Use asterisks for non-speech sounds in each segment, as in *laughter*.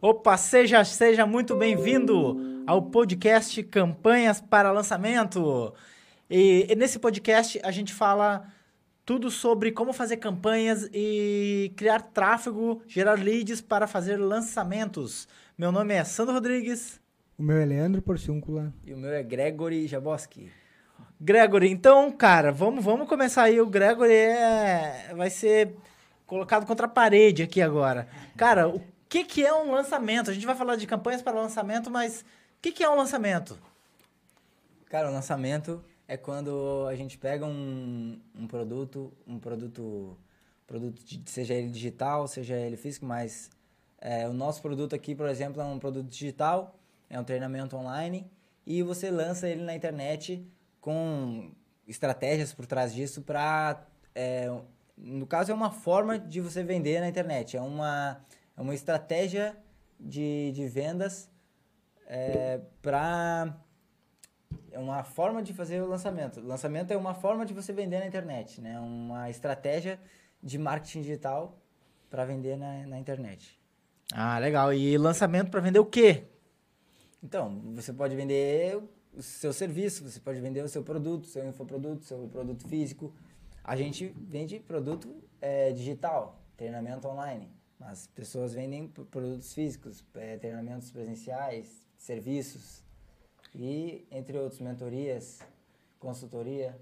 Opa, seja, seja muito bem-vindo ao podcast Campanhas para Lançamento. E, e nesse podcast a gente fala tudo sobre como fazer campanhas e criar tráfego, gerar leads para fazer lançamentos. Meu nome é Sandro Rodrigues. O meu é Leandro Porciúncula. E o meu é Gregory Jaboski. Gregory, então, cara, vamos, vamos começar aí. O Gregory é, vai ser colocado contra a parede aqui agora. Cara, o que, que é um lançamento? A gente vai falar de campanhas para lançamento, mas o que, que é um lançamento? Cara, o lançamento é quando a gente pega um, um produto, um produto, produto seja ele digital, seja ele físico, mas é, o nosso produto aqui, por exemplo, é um produto digital, é um treinamento online, e você lança ele na internet com estratégias por trás disso para. É, no caso, é uma forma de você vender na internet, é uma, é uma estratégia de, de vendas é, para. É uma forma de fazer o lançamento. O lançamento é uma forma de você vender na internet, né? Uma estratégia de marketing digital para vender na, na internet. Ah, legal. E lançamento para vender o quê? Então, você pode vender o seu serviço, você pode vender o seu produto, seu infoproduto, seu produto físico. A gente vende produto é, digital, treinamento online, mas pessoas vendem produtos físicos, é, treinamentos presenciais, serviços e, entre outros, mentorias, consultoria.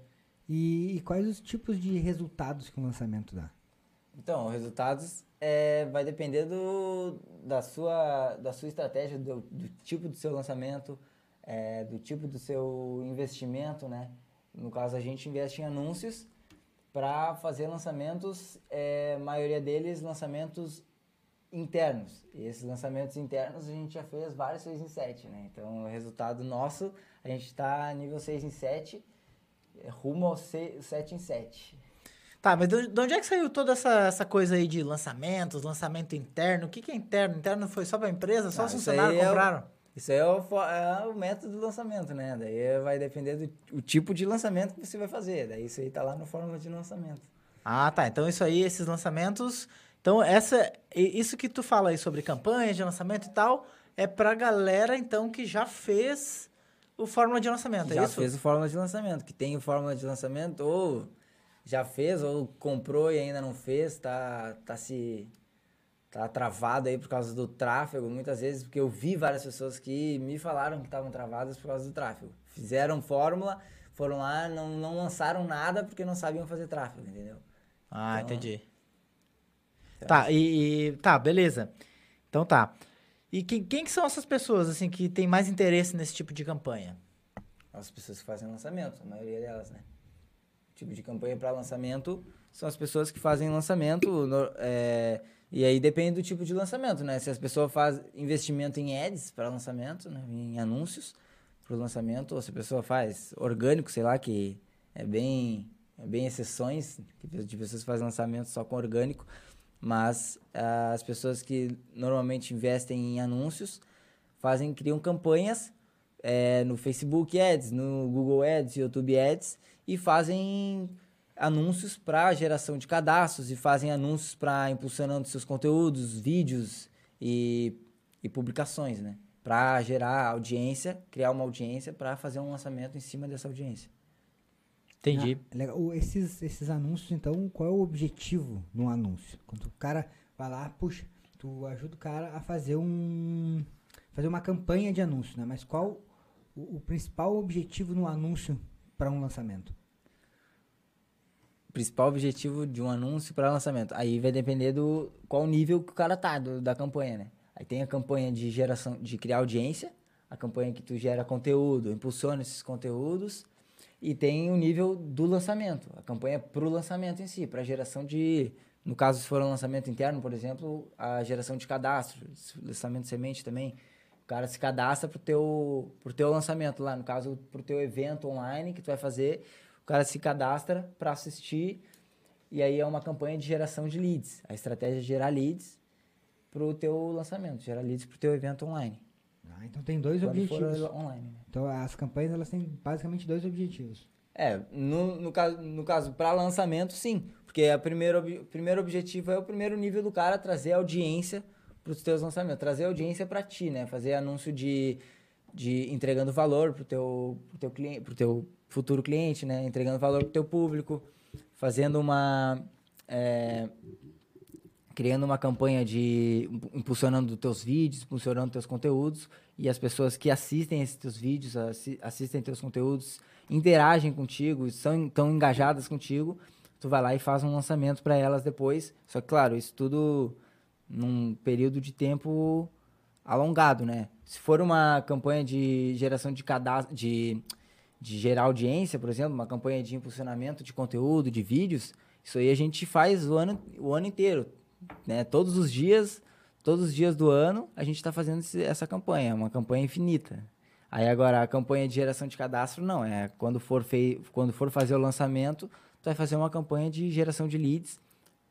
E, e quais os tipos de resultados que o lançamento dá? Então, resultados é, vai depender do, da, sua, da sua estratégia, do, do tipo do seu lançamento, é, do tipo do seu investimento, né? No caso, a gente investe em anúncios para fazer lançamentos, é, maioria deles lançamentos internos. E esses lançamentos internos a gente já fez vários 6 em 7, né? Então, o resultado nosso, a gente está nível 6 em 7, é, rumo ao 7 em 7. Tá, mas de onde é que saiu toda essa, essa coisa aí de lançamentos, lançamento interno? O que, que é interno? Interno foi só para a empresa? Só ah, os funcionários compraram? É o, isso aí é o, é o, método do lançamento, né? Daí vai depender do o tipo de lançamento que você vai fazer. Daí isso aí tá lá no fórmula de lançamento. Ah, tá. Então isso aí, esses lançamentos... Então essa, isso que tu fala aí sobre campanhas de lançamento e tal, é pra galera, então, que já fez o fórmula de lançamento, é já isso? Já fez o fórmula de lançamento, que tem o fórmula de lançamento ou já fez ou comprou e ainda não fez, tá, tá se tá travado aí por causa do tráfego, muitas vezes, porque eu vi várias pessoas que me falaram que estavam travadas por causa do tráfego. Fizeram fórmula, foram lá, não, não lançaram nada porque não sabiam fazer tráfego, entendeu? Ah, então, entendi. Então, tá, e, e, Tá, beleza. Então tá. E quem, quem que são essas pessoas, assim, que tem mais interesse nesse tipo de campanha? As pessoas que fazem lançamento, a maioria delas, né? tipo de campanha para lançamento são as pessoas que fazem lançamento. No, é, e aí depende do tipo de lançamento, né? Se as pessoas fazem investimento em ads para lançamento, né? em anúncios para o lançamento, ou se a pessoa faz orgânico, sei lá, que é bem, é bem exceções de pessoas que fazem lançamento só com orgânico, mas ah, as pessoas que normalmente investem em anúncios fazem, criam campanhas é, no Facebook Ads, no Google Ads, YouTube Ads e fazem anúncios para geração de cadastros e fazem anúncios para impulsionando seus conteúdos, vídeos e, e publicações, né? Para gerar audiência, criar uma audiência para fazer um lançamento em cima dessa audiência. Entendi. Ah, legal. Esses, esses anúncios, então, qual é o objetivo no anúncio? Quando o cara vai lá, puxa, tu ajuda o cara a fazer um fazer uma campanha de anúncio, né? Mas qual o, o principal objetivo no anúncio para um lançamento? Principal objetivo de um anúncio para lançamento. Aí vai depender do qual nível que o cara tá do, da campanha, né? Aí tem a campanha de geração, de criar audiência, a campanha que tu gera conteúdo, impulsiona esses conteúdos, e tem o nível do lançamento, a campanha para o lançamento em si, para geração de, no caso se for um lançamento interno, por exemplo, a geração de cadastro, lançamento de semente também, o cara se cadastra pro teu, pro teu lançamento lá, no caso pro teu evento online que tu vai fazer, cara se cadastra para assistir e aí é uma campanha de geração de leads. A estratégia é gerar leads para o teu lançamento, gerar leads para o teu evento online. Ah, então tem dois Quando objetivos. online, né? Então as campanhas elas têm basicamente dois objetivos. É, no, no caso, no caso para lançamento, sim. Porque o primeiro, primeiro objetivo é o primeiro nível do cara trazer audiência para os teus lançamentos, trazer audiência para ti, né? Fazer anúncio de, de entregando valor pro teu, pro teu cliente, pro teu futuro cliente, né? Entregando valor pro teu público, fazendo uma é, criando uma campanha de impulsionando teus vídeos, impulsionando teus conteúdos e as pessoas que assistem esses teus vídeos, assi- assistem teus conteúdos, interagem contigo, são tão engajadas contigo, tu vai lá e faz um lançamento para elas depois. Só que claro, isso tudo num período de tempo alongado, né? Se for uma campanha de geração de cadastro, de, de gerar audiência, por exemplo, uma campanha de impulsionamento de conteúdo, de vídeos, isso aí a gente faz o ano, o ano inteiro, né? Todos os dias, todos os dias do ano, a gente está fazendo esse- essa campanha, uma campanha infinita. Aí agora a campanha de geração de cadastro não, é quando for fei quando for fazer o lançamento, tu vai fazer uma campanha de geração de leads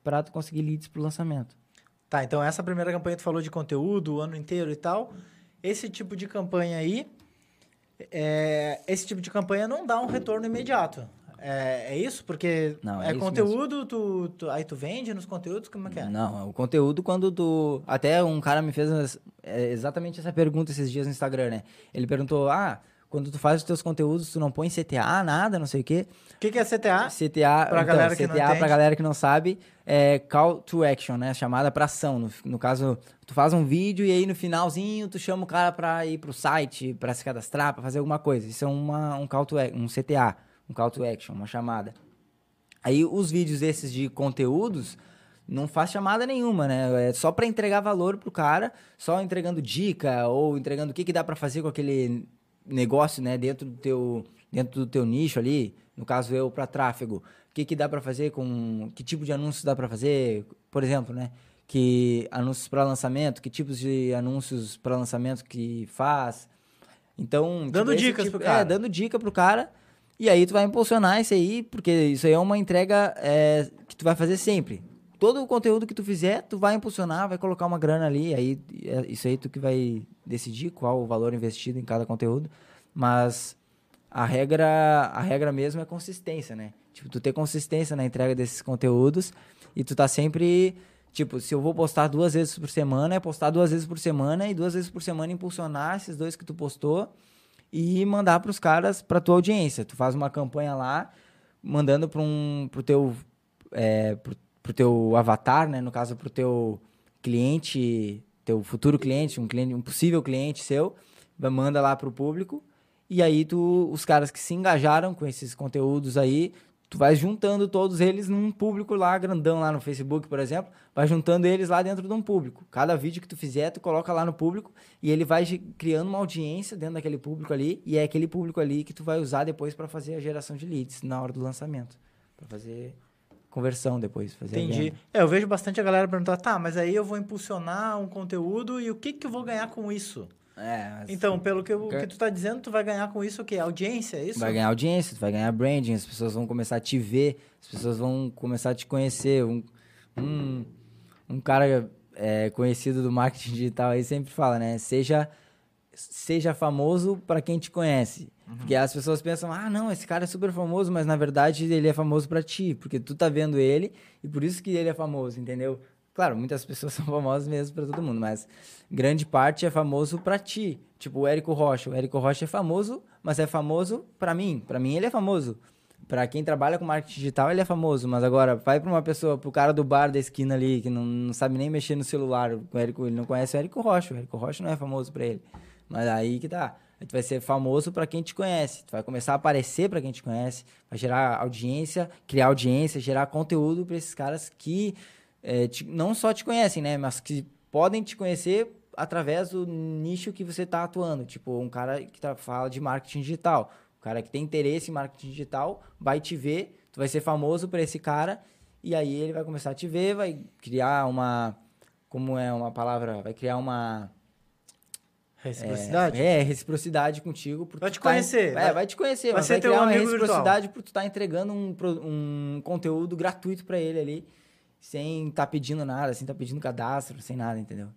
para tu conseguir leads pro lançamento. Tá, então essa primeira campanha tu falou de conteúdo o ano inteiro e tal. Esse tipo de campanha aí, é, esse tipo de campanha não dá um retorno imediato. É, é isso? Porque Não, é, é conteúdo, tu, tu- aí tu vende nos conteúdos, como é que é? Não, o conteúdo quando tu. Até um cara me fez é, exatamente essa pergunta esses dias no Instagram, né? Ele perguntou: ah, quando tu faz os teus conteúdos, tu não põe CTA, nada, não sei o quê. O que, que é CTA? CTA, Pra então, galera que não CTA pra galera que não sabe, é call to action, né? Chamada pra ação. No, no caso, tu faz um vídeo e aí no finalzinho tu chama o cara pra ir pro site, pra se cadastrar, pra fazer alguma coisa. Isso é uma, um call to action, um CTA, um call to action, uma chamada. Aí os vídeos esses de conteúdos não faz chamada nenhuma, né? É só pra entregar valor pro cara, só entregando dica ou entregando o que, que dá pra fazer com aquele negócio, né, dentro do teu dentro do teu nicho ali, no caso eu para tráfego. O que que dá pra fazer com que tipo de anúncios dá pra fazer, por exemplo, né? Que anúncios para lançamento, que tipos de anúncios para lançamento que faz. Então, Dando esse dicas tipo- pro cara. É, dando dica pro cara. E aí tu vai impulsionar isso aí, porque isso aí é uma entrega é, que tu vai fazer sempre. Todo o conteúdo que tu fizer, tu vai impulsionar, vai colocar uma grana ali, aí é isso aí tu que vai decidir qual o valor investido em cada conteúdo. Mas a regra, a regra mesmo é consistência, né? Tipo, tu ter consistência na entrega desses conteúdos e tu tá sempre, tipo, se eu vou postar duas vezes por semana, é postar duas vezes por semana e duas vezes por semana impulsionar esses dois que tu postou e mandar para os caras, para tua audiência. Tu faz uma campanha lá, mandando para um, pro teu, é, pro, pro teu avatar, né? No caso, pro teu cliente, teu futuro cliente, um cliente, um possível cliente seu, manda lá pro público. E aí tu, os caras que se engajaram com esses conteúdos aí, tu vai juntando todos eles num público lá grandão lá no Facebook, por exemplo, vai juntando eles lá dentro de um público. Cada vídeo que tu fizer, tu coloca lá no público e ele vai criando uma audiência dentro daquele público ali, e é aquele público ali que tu vai usar depois para fazer a geração de leads na hora do lançamento, para fazer conversão depois, fazer Entendi. É, eu vejo bastante a galera perguntar, tá, mas aí eu vou impulsionar um conteúdo e o que que eu vou ganhar com isso? É, mas Então, pelo que, Ga- que tu tá dizendo, tu vai ganhar com isso o quê? Audiência, é isso? vai ganhar audiência, tu vai ganhar branding, as pessoas vão começar a te ver, as pessoas vão começar a te conhecer. Um, um, um cara é, conhecido do marketing digital aí sempre fala, né? Seja, seja famoso para quem te conhece. Porque as pessoas pensam, ah, não, esse cara é super famoso, mas na verdade ele é famoso para ti, porque tu tá vendo ele e por isso que ele é famoso, entendeu? Claro, muitas *laughs* pessoas são famosas mesmo para todo mundo, mas grande parte é famoso para ti. Tipo o Érico Rocha. O Érico Rocha é famoso, mas é famoso para mim. Para mim ele é famoso. Para quem trabalha com marketing digital, ele é famoso, mas agora vai para uma pessoa, pro cara do bar da esquina ali, que não, não sabe nem mexer no celular, o Érico, ele não conhece o Érico Rocha. O Érico Rocha não é famoso para ele. Mas aí que tá. Aí tu vai ser famoso para quem te conhece. Tu vai começar a aparecer para quem te conhece, vai gerar audiência, criar audiência, gerar conteúdo para esses caras que é, te- não só te conhecem, né? Mas que podem te conhecer através do nicho que você está atuando. Tipo, um cara que tá, fala de marketing digital. O cara que tem interesse em marketing digital vai te ver, tu vai ser famoso para esse cara, e aí ele vai começar a te ver, vai criar uma. Como é uma palavra? Vai criar uma. Reciprocidade? É, é, reciprocidade contigo. por Vai te tá- conhecer, É, vai- vai te conhecer. vai vai teu criar uma amigo virtual. reciprocidade por tu estar entregando um, um conteúdo gratuito para ele ali, sem estar pedindo nada, sem estar pedindo cadastro, sem nada, entendeu? Não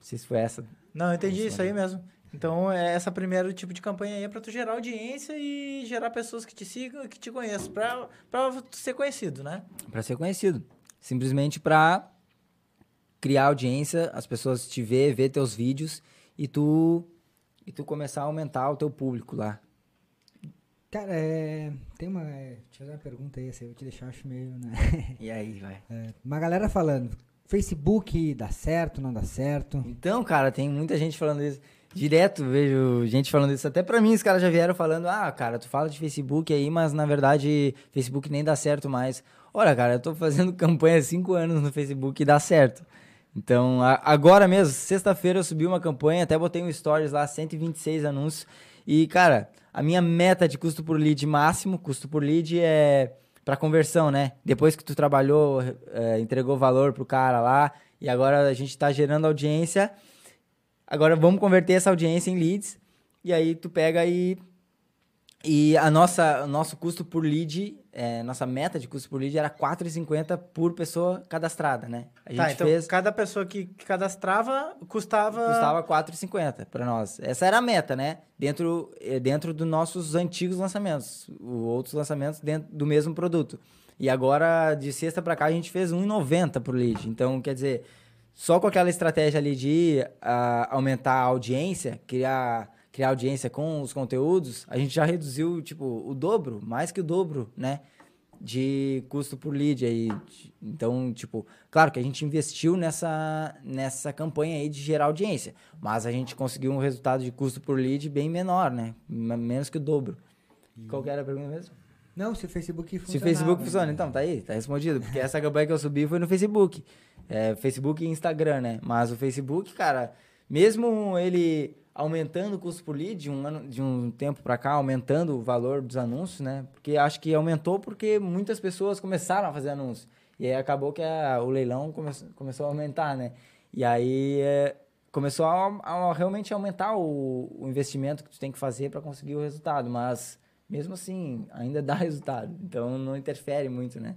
sei se foi essa. Não, eu entendi Isso, aí mesmo. Então, é essa primeiro tipo de campanha aí é pra tu gerar audiência e gerar pessoas que te sigam e que te conheçam, tu ser conhecido, né? Pra ser conhecido. Simplesmente pra criar audiência, as pessoas te ver, ver teus vídeos e tu e tu começar a aumentar o teu público lá. Cara, é, tem uma. é, Deixa eu fazer uma pergunta aí, aí eu vou te deixar, acho meio. Né? *laughs* E aí, vai. É, uma galera falando: Facebook dá certo, não dá certo. Então, cara, tem muita gente falando isso. Direto vejo gente falando isso. Até pra mim, os caras já vieram falando: ah, cara, tu fala de Facebook aí, mas na verdade, Facebook nem dá certo mais. Olha, cara, eu tô fazendo *laughs* campanha há cinco anos no Facebook e dá certo. Então, a- agora mesmo, sexta-feira eu subi uma campanha, até botei um stories lá, 126 anúncios. E, cara, a minha meta de custo por lead máximo, custo por lead é para conversão, né? Depois que tu trabalhou, eh, entregou valor pro cara lá, e agora a gente tá gerando audiência. Agora vamos converter essa audiência em leads. E aí tu pega e. E a nossa, o nosso custo por lead, eh, nossa meta de custo por lead era R$ 4,50 por pessoa cadastrada, né? A gente Tá, então fez. cada pessoa que, cadastrava custava... Custava 4,50 para nós. Essa era a meta, né? Dentro, eh, dentro dos nossos antigos lançamentos. Outros lançamentos dentro do mesmo produto. E agora, de sexta para cá, a gente fez 1,90 por lead. Então, quer dizer, só com aquela estratégia ali de ah, aumentar a audiência, criar, criar audiência com os conteúdos, a gente já reduziu, tipo, o dobro, mais que o dobro, né? de custo por lead aí. Então, tipo, claro que a gente investiu nessa, nessa campanha aí de gerar audiência, mas a gente conseguiu um resultado de custo por lead bem menor, né? Menos que o dobro. Qual que era a pergunta mesmo? Não, se o Facebook Se funciona. o Facebook funciona, então, tá aí, tá respondido. Porque essa campanha que eu subi foi no Facebook. É, Facebook e Instagram, né? Mas o Facebook, cara, mesmo ele aumentando o custo por lead de um, ano, de um tempo pra cá, aumentando o valor dos anúncios, né? Porque acho que aumentou porque muitas pessoas começaram a fazer anúncios. E aí acabou que a- o leilão come, começou a aumentar, né? E aí é, começou a, a realmente aumentar o, o investimento que tu tem que fazer para conseguir o resultado. Mas mesmo assim, ainda dá *laughs* resultado. Então não interfere muito, né?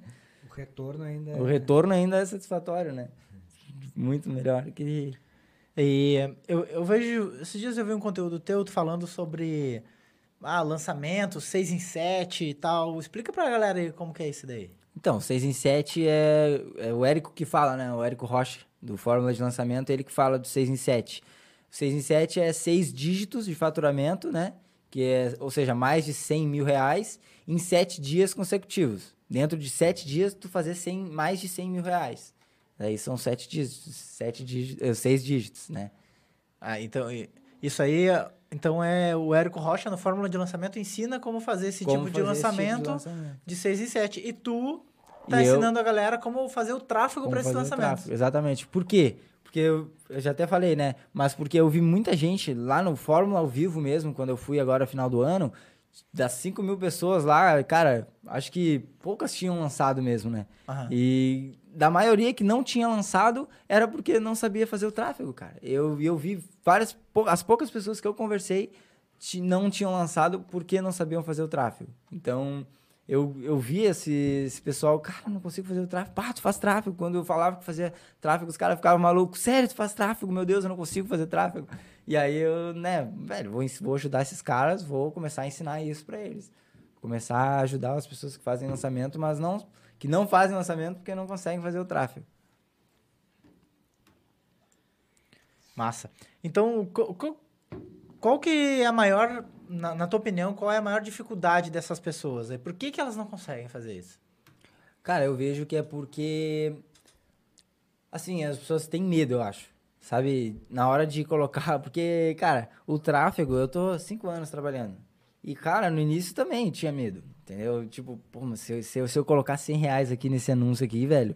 O retorno ainda. O retorno ainda é satisfatório, né? Muito melhor que. E eu, eu vejo. Esses dias eu vi um conteúdo teu falando sobre ah, lançamento, 6 em 7 e tal. Explica pra galera aí como que é isso daí. Então, 6 em 7 é, é o Érico que fala, né? O Érico Rocha, do Fórmula de Lançamento, ele que fala do 6 em 7. 6 em 7 é seis dígitos de faturamento, né? Que é, ou seja, mais de 100 mil reais em 7 dias consecutivos. Dentro de 7 dias, tu fazer 100, mais de 100 mil reais. Aí são 7 dígitos, sete dígitos, 6 dígitos, né? Ah, então e- isso aí então é o Érico Rocha no Fórmula de Lançamento ensina como fazer esse Como tipo de fazer esse tipo de lançamento lançamento. de 6 em 7. E tu tá E eu- ensinando a galera como fazer o tráfego para esses fazer o lançamentos. tráfego, Exatamente. Por quê? Porque eu, eu já até falei, né? Mas porque eu vi muita gente lá no Fórmula ao vivo mesmo, quando eu fui agora final do ano, das 5 mil pessoas lá, cara, acho que poucas tinham lançado mesmo, né? Aham. E da maioria que não tinha lançado era porque não sabia fazer o tráfego, cara. Eu, eu vi várias, as poucas pessoas que eu conversei não tinham lançado porque não sabiam fazer o tráfego. Então, eu, eu vi esse, esse pessoal, cara, não consigo fazer o tráfego. Pá, tu faz tráfego. Quando eu falava que fazia tráfego, os caras ficavam malucos. Sério, tu faz tráfego? Meu Deus, eu não consigo fazer tráfego. E aí eu, né, velho, vou, vou ajudar esses caras, vou começar a ensinar isso pra eles. Começar a ajudar as pessoas que fazem lançamento, mas não que não fazem lançamento porque não conseguem fazer o tráfego. Massa. Então, qual que é a maior, na, na tua opinião, qual é a maior dificuldade dessas pessoas? Por que, que elas não conseguem fazer isso? Cara, eu vejo que é porque. Assim, as pessoas têm medo, eu acho. Sabe? Na hora de colocar. *laughs* Porque, cara, o tráfego, eu tô cinco anos trabalhando. E, cara, no início também tinha medo. Entendeu? Tipo, pô, se eu, se eu, se eu colocar 100 reais aqui nesse anúncio aqui, velho.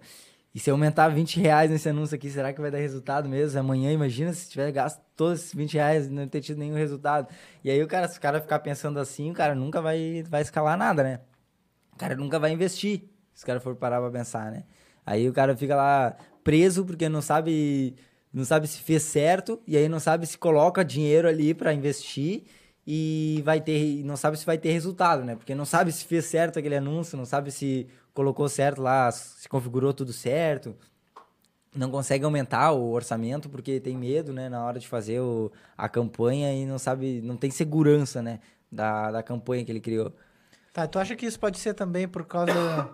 E se eu aumentar 20 reais nesse anúncio aqui, será que vai dar resultado mesmo? Amanhã, imagina se tiver gasto todos esses 20 reais e não ter tido nenhum resultado. E aí o cara, se o cara ficar pensando assim, o cara nunca vai, vai escalar nada, né? O cara nunca vai investir, se o cara for parar pra pensar, né? Aí o cara fica lá preso porque não sabe, não sabe se fez certo e aí não sabe se coloca dinheiro ali pra investir e vai ter, não sabe se vai ter resultado, né? Porque não sabe se fez certo aquele anúncio, não sabe se colocou certo lá, se configurou tudo certo. não consegue aumentar o orçamento porque tem medo, né, na hora de fazer o, a campanha e não sabe, não tem segurança, né, da, da campanha que ele criou. Tá, tu acha que isso pode ser também por causa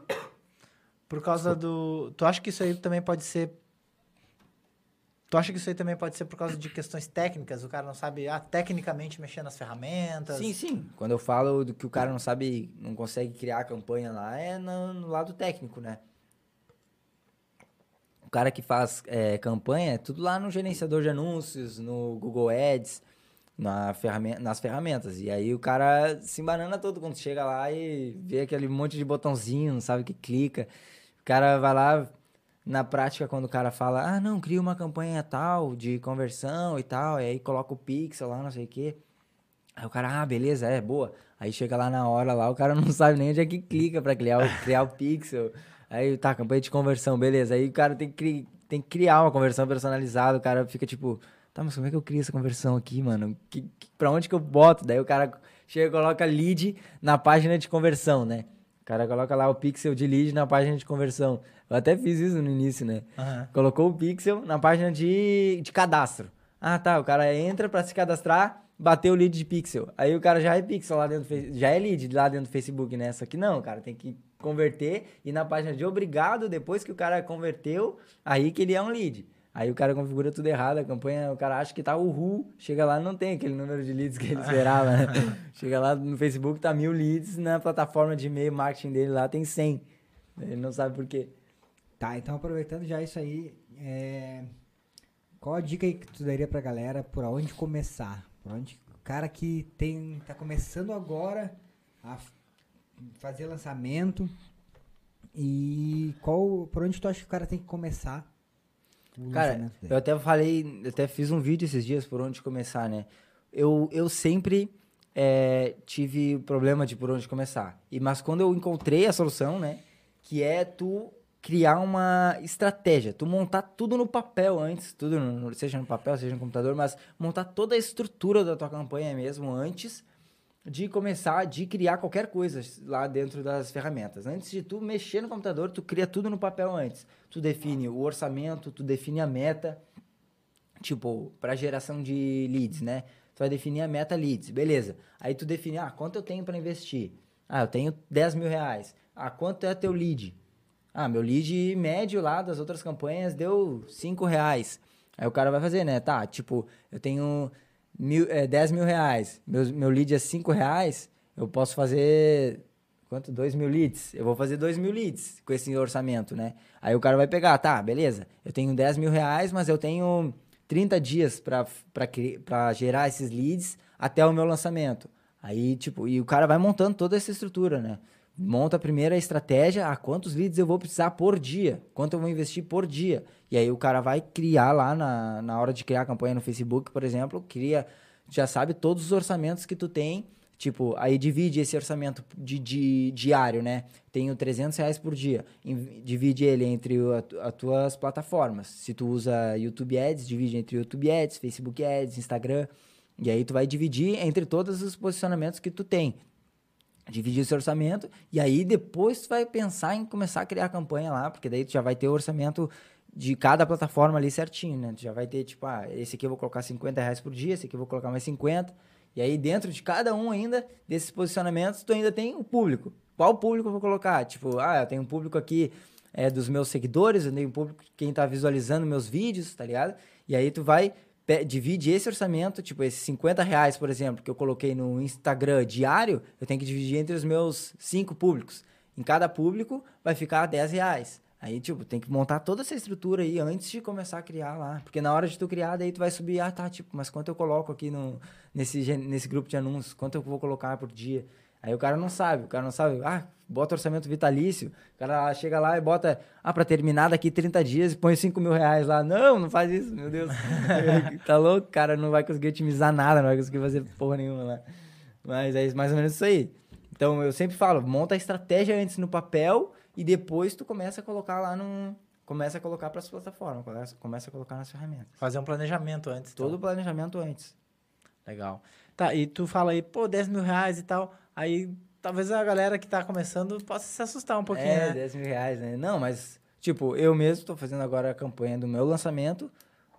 por causa do, tu acha que isso aí também pode ser Tu acha que isso aí também pode ser por causa de questões técnicas? O cara não sabe, ah, tecnicamente mexer nas ferramentas? Sim, sim. Quando eu falo do que o cara não sabe, não consegue criar a campanha lá, é no, no lado técnico, né? O cara que faz é, campanha é tudo lá no gerenciador de anúncios, no Google Ads, na ferramenta, nas ferramentas. E aí o cara se embanana todo quando chega lá e vê aquele monte de botãozinho, não sabe o que clica. O cara vai lá, na prática, quando o cara fala, ah, não, cria uma campanha tal de conversão e tal, e aí coloca o pixel lá, não sei o quê. Aí o cara, ah, beleza, é, boa. Aí chega lá na hora lá, o cara *laughs* não sabe nem onde é que clica para criar o, criar o pixel. Aí tá, campanha de conversão, beleza. Aí o cara tem que, tem que criar uma conversão personalizada, o cara fica tipo, tá, mas como é que eu crio essa conversão aqui, mano? Que, que, pra onde que eu boto? Daí o cara chega e coloca lead na página de conversão, né? O cara coloca lá o pixel de lead na página de conversão. Eu até fiz isso no início, né? Uhum. Colocou o pixel na página de, de cadastro. Ah, tá. O cara entra para se cadastrar, bateu o lead de pixel. Aí o cara já é pixel lá dentro do já é lead lá dentro do Facebook, né? Só que não, cara, tem que converter e na página de obrigado, depois que o cara converteu, aí que ele é um lead. Aí o cara configura tudo errado, a campanha, o cara acha que tá uhul, chega lá não tem aquele número de leads que ele *laughs* esperava, né? chega lá no Facebook, tá mil leads, na plataforma de e-mail marketing dele lá tem 100. Ele não sabe por quê. Tá, então aproveitando já isso aí, é... qual a dica aí que tu daria pra galera por onde começar? Por onde o cara que tem tá começando agora a fazer lançamento e qual por onde tu acha que o cara tem que começar? Cara, eu até falei, eu até fiz um vídeo esses dias por onde começar, né? Eu, eu sempre é, tive problema de por onde começar. E mas quando eu encontrei a solução, né, que é tu criar uma estratégia, tu montar tudo no papel antes, tudo no, seja no papel, seja no computador, mas montar toda a estrutura da tua campanha mesmo antes de começar de criar qualquer coisa lá dentro das ferramentas. Antes de tu mexer no computador, tu cria tudo no papel antes. Tu define o orçamento, tu define a meta, tipo, para geração de leads, né? Tu vai definir a meta leads, beleza. Aí tu define, ah, quanto eu tenho para investir? Ah, eu tenho 10 mil reais. Ah, quanto é teu lead? Ah, meu lead médio lá das outras campanhas deu 5 reais. Aí o cara vai fazer, né? Tá, tipo, eu tenho mil, é, 10 mil reais, meu, meu lead é 5 reais, eu posso fazer. Quanto? 2 mil leads? Eu vou fazer 2 mil leads com esse orçamento, né? Aí o cara vai pegar, tá, beleza, eu tenho 10 mil reais, mas eu tenho 30 dias para gerar esses leads até o meu lançamento. Aí, tipo, e o cara vai montando toda essa estrutura, né? Monta a primeira estratégia, a quantos leads eu vou precisar por dia, quanto eu vou investir por dia. E aí o cara vai criar lá na, na hora de criar a campanha no Facebook, por exemplo, cria, já sabe todos os orçamentos que tu tem, tipo, aí divide esse orçamento de, de diário, né? Tenho 300 reais por dia, divide ele entre as tuas plataformas. Se tu usa YouTube Ads, divide entre YouTube Ads, Facebook Ads, Instagram, e aí tu vai dividir entre todos os posicionamentos que tu tem dividir esse orçamento e aí depois tu vai pensar em começar a criar a campanha lá, porque daí tu já vai ter o orçamento de cada plataforma ali certinho, né? Tu já vai ter, tipo, ah, esse aqui eu vou colocar 50 reais por dia, esse aqui eu vou colocar mais 50. E aí, dentro de cada um ainda, desses posicionamentos, tu ainda tem o público. Qual público eu vou colocar? Tipo, ah, eu tenho um público aqui é, dos meus seguidores, eu tenho um público quem tá visualizando meus vídeos, tá ligado? E aí tu vai divide esse orçamento, tipo, esses 50 reais, por exemplo, que eu coloquei no Instagram diário, eu tenho que dividir entre os meus cinco públicos. Em cada público vai ficar 10 reais. Aí, tipo, tem que montar toda essa estrutura aí antes de começar a criar lá. Porque na hora de tu criar, daí tu vai subir, ah, tá, tipo, mas quanto eu coloco aqui no, nesse, nesse grupo de anúncios? Quanto eu vou colocar por dia? Aí o cara não sabe, o cara não sabe, ah, bota orçamento vitalício, o cara chega lá e bota, ah, pra terminar daqui 30 dias e põe 5 mil reais lá. Não, não faz isso, meu Deus. *laughs* tá louco, cara, não vai conseguir otimizar nada, não vai conseguir fazer porra nenhuma lá. Mas é mais ou menos isso aí. Então eu sempre falo, monta a estratégia antes no papel e depois tu começa a colocar lá no. Começa a colocar para as plataformas, começa, começa a colocar nas ferramentas. Fazer um planejamento antes. Todo o planejamento antes. Legal. Tá, e tu fala aí, pô, 10 mil reais e tal. Aí talvez a galera que tá começando possa se assustar um pouquinho, é, né? 10 mil reais, né? Não, mas, Tipo, eu mesmo tô fazendo agora a campanha do meu lançamento.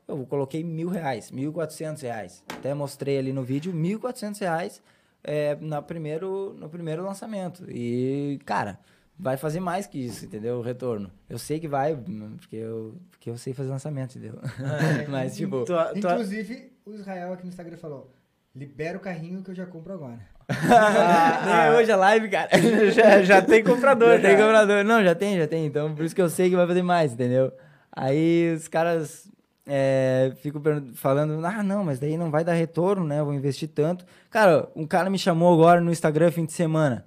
Eu coloquei mil reais, mil e quatrocentos reais. Até mostrei ali no vídeo, mil quatrocentos reais é, na primeiro, no primeiro lançamento. E, cara, vai fazer mais que isso, entendeu? O retorno. Eu sei que vai, porque eu, porque eu sei fazer lançamento, entendeu? *laughs* Mas, tipo... Tu- tu- Inclusive, o Israel aqui no Instagram falou: libera o carrinho que eu já compro agora. *laughs* É hoje a live, cara. *laughs* já, já tem comprador, Já tem comprador. Não, já tem, já tem. Então, por isso que eu sei que vai fazer mais, entendeu? Aí os caras é, ficam falando, ah, não, mas daí não vai dar retorno, né? Eu vou investir tanto. Cara, um cara me chamou agora no Instagram fim de semana.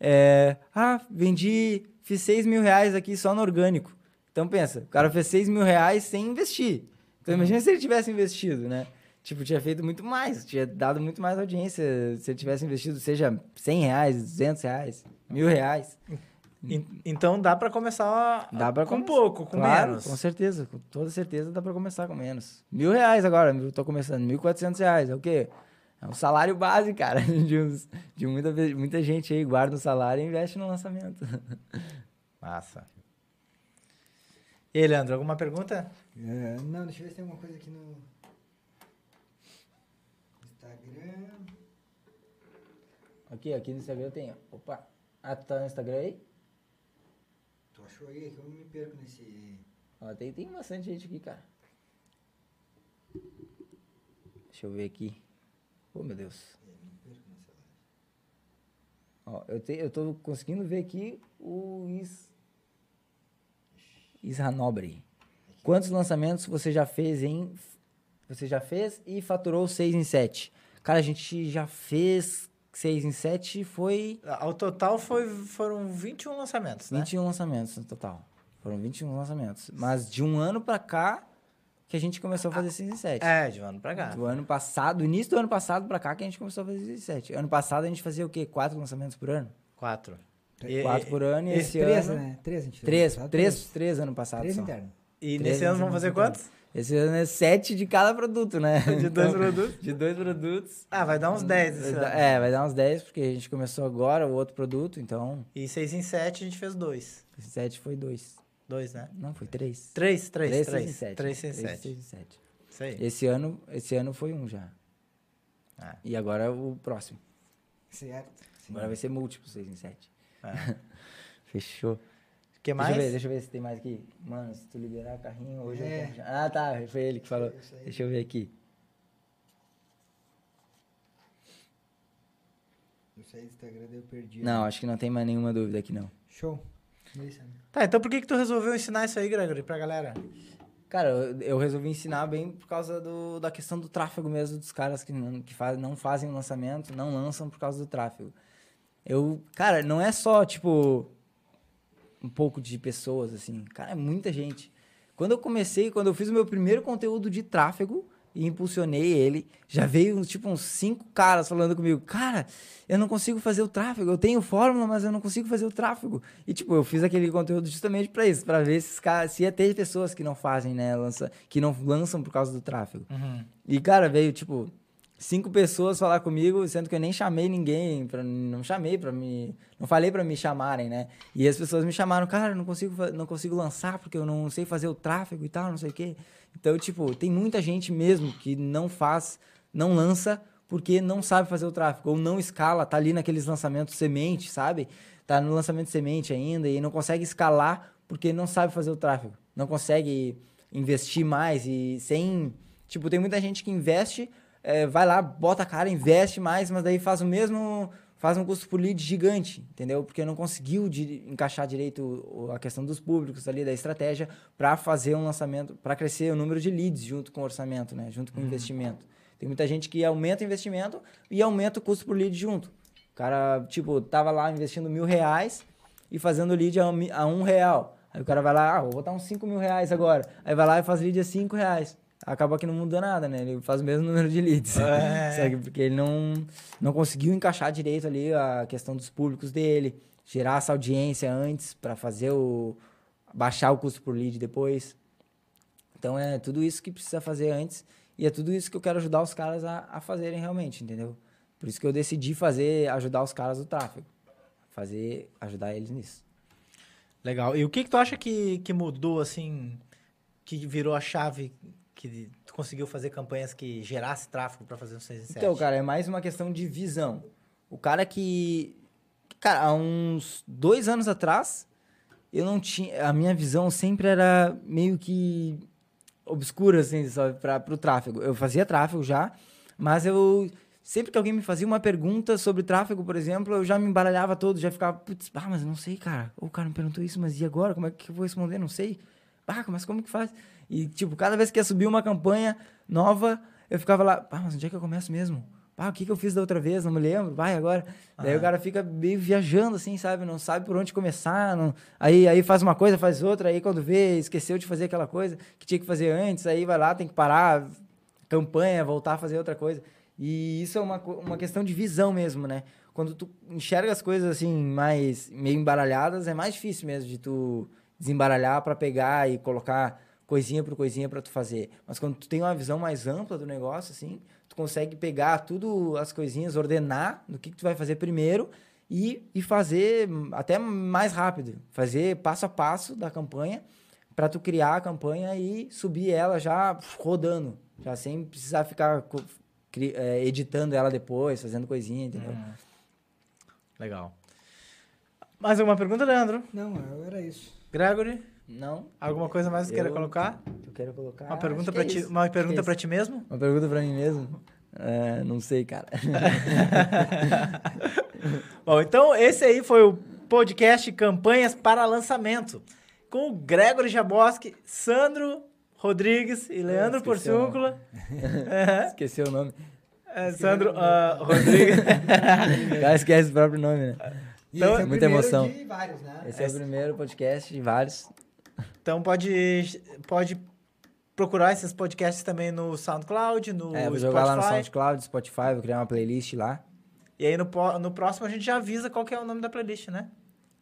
É, ah, vendi, fiz 6 mil reais aqui só no orgânico. Então pensa, o cara fez 6 mil reais sem investir. Então imagina se ele tivesse investido, né? Tipo, tinha feito muito mais, tinha dado muito mais audiência se ele tivesse investido, seja 100 reais, 200 reais, mil reais. En- Então dá pra começar Dá pra com começar. pouco, com Claro, menos. Com certeza, com toda certeza dá pra começar com menos. Mil reais agora, eu tô começando, mil quatrocentos reais, é o quê? É um salário base, cara, *laughs* de, uns- de muita, muita gente aí guarda o salário e investe no lançamento. *laughs* Massa. E aí, Leandro, alguma pergunta? É, não, deixa eu ver se tem alguma coisa aqui no Instagram. Aqui, aqui no Instagram tem, opa, ah, tu tá no Instagram aí? Tu achou aí que eu me perco nesse. Ó, tem, tem bastante gente aqui, cara. Deixa eu ver aqui. Oh, meu Deus. Ó, eu, te, eu tô conseguindo ver aqui o Is... Isra Nobre. Quantos lançamentos você já fez em... Você já fez e faturou 6 em 7? Cara, a gente já fez 6 em 7 foi Ao total foi, foram 21 lançamentos, né? 21 lançamentos no total. Foram 21 lançamentos. Mas de um ano pra cá que a gente começou a fazer 6 em 7. É, de um ano pra cá. Do ano passado, do início do ano passado pra cá que a gente começou a fazer 6 em 7. Ano passado a gente fazia o quê? Quatro lançamentos por ano? Quatro. Quatro por ano e esse três, ano... né? Três, a gente fez Três, ano passado, três, três ano passado Três só. internos. E Três nesse ano vamos fazer quantos? Esse ano é sete de cada produto, né? De dois produtos? De dois produtos. Ah, vai dar uns 10 esse ano. É, vai dar uns 10, porque a gente começou agora o outro produto, então... E 6 em 7 a gente fez dois. Sete foi dois. Dois, né? Não, foi três. 3, 3, Três, 3. seis em sete. 3 em Três, 7. seis em sete. Isso aí. Esse ano, esse ano foi um já. Ah. E agora é o próximo. Certo. Sim. Agora vai ser múltiplo 6 em 7. É. *laughs* Fechou. O que mais? Deixa eu, ver, deixa eu ver se tem mais aqui. Mano, se tu liberar carrinho, hoje É. eu quero... Ah, tá. Foi ele que falou. Aí. Deixa eu ver aqui. Eu saí do Instagram eu perdi. Não, acho que não tem mais nenhuma dúvida aqui, não. Show. Isso? Tá, então por que que tu resolveu ensinar isso aí, Gregory, pra galera? Cara, eu, eu resolvi ensinar bem por causa do, da questão do tráfego mesmo, dos caras que, não, que faz, não fazem o lançamento, não lançam por causa do tráfego. Eu, cara, não é só, tipo, um pouco de pessoas, assim. Cara, é muita gente. Quando eu comecei, quando eu fiz o meu primeiro conteúdo de tráfego e impulsionei ele, já veio, tipo, uns cinco caras falando comigo, cara, eu não consigo fazer o tráfego, eu tenho fórmula, mas eu não consigo fazer o tráfego. E, tipo, eu fiz aquele conteúdo justamente para isso, para ver se, esses caras- se ia ter pessoas que não fazem, né, lança, que não lançam por causa do tráfego. Uhum. E, cara, veio, tipo, cinco pessoas falar comigo, sendo que eu nem chamei ninguém, pra, não chamei pra me... Não falei pra me chamarem, né? E as pessoas me chamaram, cara, não consigo, não consigo lançar porque eu não sei fazer o tráfego e tal, não sei o quê. Então, tipo, tem muita gente mesmo que não faz, não lança porque não sabe fazer o tráfego, ou não escala, tá ali naqueles lançamentos semente, sabe? Tá no lançamento semente ainda e não consegue escalar porque não sabe fazer o tráfego. Não consegue investir mais e sem... Tipo, tem muita gente que investe, eh, vai lá, bota a cara, investe mais, mas daí faz o mesmo... Faz um custo por lead gigante, entendeu? Porque não conseguiu di- encaixar direito a questão dos públicos ali, da estratégia, para fazer um lançamento, para crescer o número de leads junto com o orçamento, né? Junto com o investimento. Tem muita gente que aumenta o investimento e aumenta o custo por lead junto. O cara, tipo, tava lá investindo mil reais e fazendo lead a, um a um real. Aí o cara vai lá, ah, vou botar uns cinco mil reais agora. Aí vai lá e faz lead a cinco reais. Acaba que não muda nada, né? Ele faz o mesmo *laughs* número de leads. É. Sabe? Porque ele não, não conseguiu encaixar direito ali a questão dos públicos dele, gerar essa audiência antes para fazer o. baixar o custo por lead depois. Então é tudo isso que precisa fazer antes e é tudo isso que eu quero ajudar os caras a, a fazerem realmente, entendeu? Por isso que eu decidi fazer, ajudar os caras do tráfego. Fazer, ajudar eles nisso. Legal. E o que, que tu acha que, que mudou, assim, que virou a chave que conseguiu fazer campanhas que gerasse tráfego para fazer um 6 em 7? Então, cara, é mais uma questão de visão. O cara que. Cara, há uns dois anos atrás, eu não tinha. A minha visão sempre era meio que obscura, assim, sabe, para o tráfego. Eu fazia tráfego já, mas eu. Sempre que alguém me fazia uma pergunta sobre tráfego, por exemplo, eu já me embaralhava todo, já ficava, putz, ah, mas não sei, cara. O cara me perguntou isso, mas e agora? Como é que eu vou responder? Não sei. Ah, mas como que faz? E, tipo, cada vez que ia subir uma campanha nova, eu ficava lá, ah, mas onde é que eu começo mesmo? Ah, o que, que eu fiz da outra vez? Não me lembro. Vai agora. Daí o cara fica meio viajando, assim, sabe? Não sabe por onde começar. Não... Aí, aí faz uma coisa, faz outra. Aí quando vê, esqueceu de fazer aquela coisa que tinha que fazer antes. Aí vai lá, tem que parar, campanha, voltar a fazer outra coisa. E isso é uma, uma questão de visão mesmo, né? Quando tu enxerga as coisas assim, mais meio embaralhadas, é mais difícil mesmo de tu desembaralhar para pegar e colocar coisinha por coisinha para tu fazer. Mas quando tu tem uma visão mais ampla do negócio, assim, tu consegue pegar tudo as coisinhas, ordenar no que, que tu vai fazer primeiro e, e fazer até mais rápido, fazer passo a passo da campanha para tu criar a campanha e subir ela já rodando, já sem precisar ficar é, editando ela depois, fazendo coisinha, entendeu? Hum. Legal. Mais alguma pergunta, Leandro? Não, era isso. Gregory? Não. Alguma coisa mais que você queira colocar? Eu quero colocar. Uma pergunta para é ti, uma pergunta é para ti mesmo? Uma pergunta para mim mesmo? É, não sei, cara. *laughs* Bom, então esse aí foi o podcast Campanhas para Lançamento com o Gregory Jaboski, Sandro Rodrigues e Leandro Porciúncula. *laughs* Esqueceu o nome. É, Sandro uh, Rodrigues. *laughs* o cara esquece o próprio nome, né? Então, é muita emoção. Vários, né? Esse é o primeiro podcast de vários. Então pode, pode procurar esses podcasts também no SoundCloud, no é, vou jogar lá no SoundCloud, Spotify, vou criar uma playlist lá. E aí no, no próximo a gente já avisa qual que é o nome da playlist, né?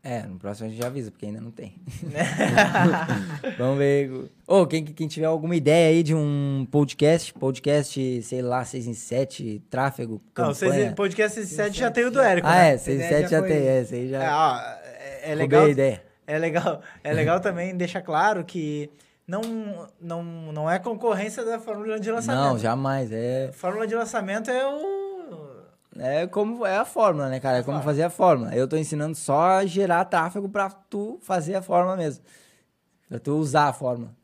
É, no próximo a gente já avisa, porque ainda não tem. *laughs* Vamos ver. Ô, oh, quem, quem tiver alguma ideia aí de um podcast, podcast, sei lá, 6 em 7, tráfego, campanha. Não, 6 podcast 6 em 7 já tem o do Érico, Ah, né? é, 6 em 7 já, já tem, é, esse aí já... É, ó, é, é legal... a ideia. É legal, é legal também deixar claro que não, não, não é concorrência da fórmula de lançamento. Não, jamais, é... Fórmula de lançamento é o é como é a fórmula, né, cara? É como fazer a fórmula. Eu tô ensinando só a gerar tráfego para tu fazer a fórmula mesmo. Pra tu usar a fórmula.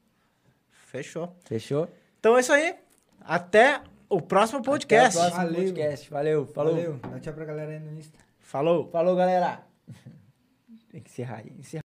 Fechou. Fechou? Então é isso aí. Até o próximo podcast. Até o próximo Valeu. podcast. Valeu. Falou. Valeu. Dá tchau pra galera aí no Insta. Falou. Falou, galera. *laughs* Tem que encerrar aí. Encerrar.